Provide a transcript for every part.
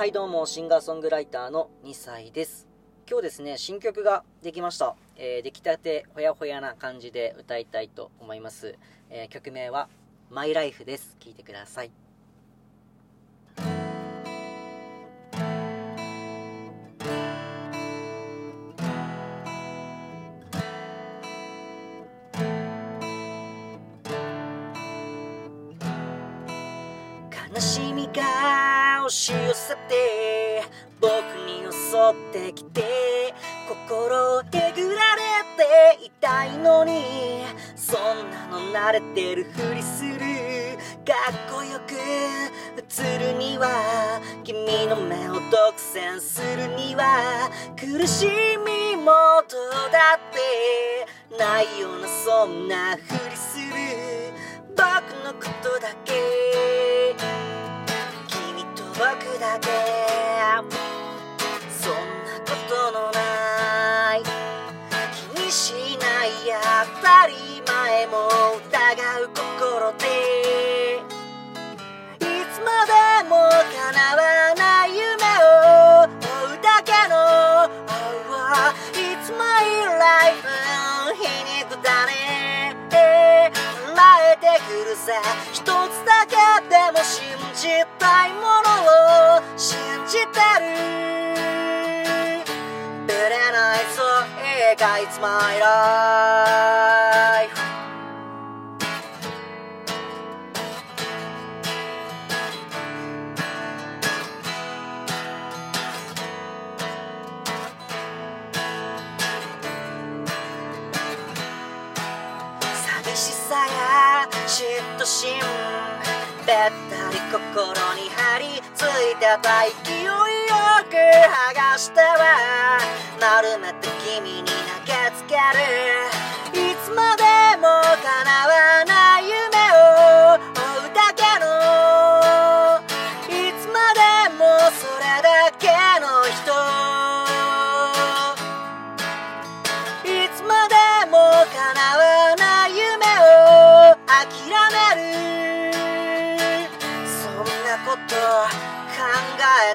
はいどうも、シンガーソングライターの2歳です。今日ですね、新曲ができました。えー、出来たてほやほやな感じで歌いたいと思います。えー、曲名は、マイライフです。聴いてください。悲しみが押し寄せて。僕に襲ってきて。心をえぐられていたいのに。そんなの慣れてるふりする。かっこよく映るには。君の目を独占するには。苦しみもとだって。ないようなそんなふりする。るさ一つだけでも信じたいものを信じてる。ぶれないそう映画 It's my life 寂しさや嫉妬心べったり心に張り付いてた勢いよく剥がしては。丸めて君に投げつける。いつまで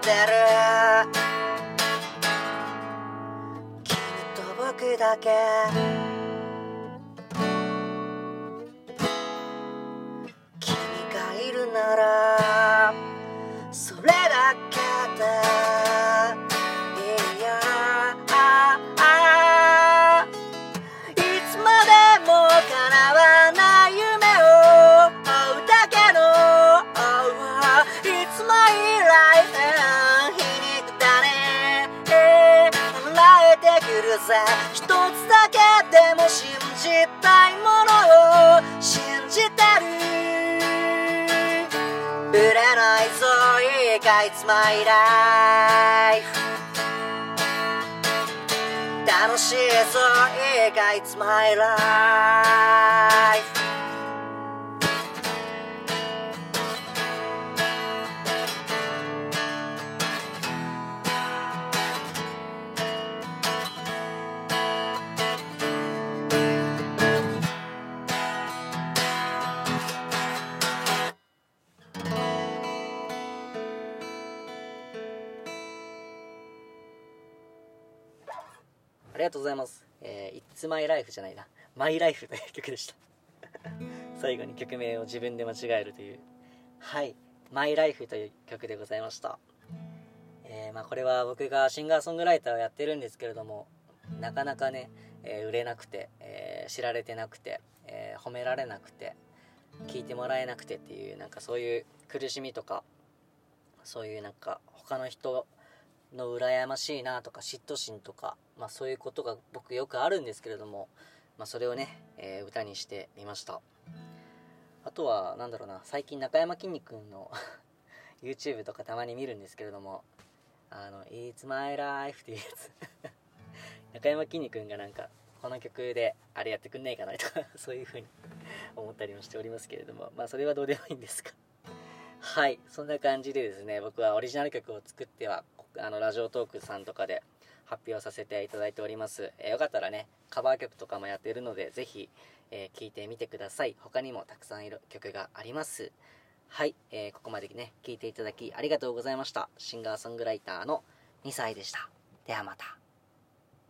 てる。君と僕だけ。君がいるなら。さ一つだけでも信じたいものを信じてる。ぶれないぞいいか It's my life 楽しいぞいいか It's my life ありがとうございます。えー、It's My Life じゃないな。My Life という曲でした。最後に曲名を自分で間違えるという。はい。My Life という曲でございました。えー、まあ、これは僕がシンガーソングライターをやってるんですけれども、なかなかね、えー、売れなくて、えー、知られてなくて、え褒められなくて、聞いてもらえなくてっていう、なんかそういう苦しみとか、そういうなんか他の人の羨ましいなとか嫉妬心とか、まあ、そういうことが僕よくあるんですけれども、まあ、それをね、えー、歌にしてみました。あとは何だろうな最近中山きんに君の YouTube とかたまに見るんですけれどもあの「It's my life」っていうやつ。中山きんに君がなんかこの曲であれやってくんないかなとかそういう風に思ったりもしておりますけれどもまあそれはどうでもいいんですかはいそんな感じでですね僕はオリジナル曲を作ってはあのラジオトークさんとかで発表させていただいております、えー、よかったらねカバー曲とかもやっているのでぜひ、えー、聴いてみてください。他にもたくさんいる曲があります。はい、えーここまでね聞いていただきありがとうございました。シンガーソングライターの2歳でした。ではまた。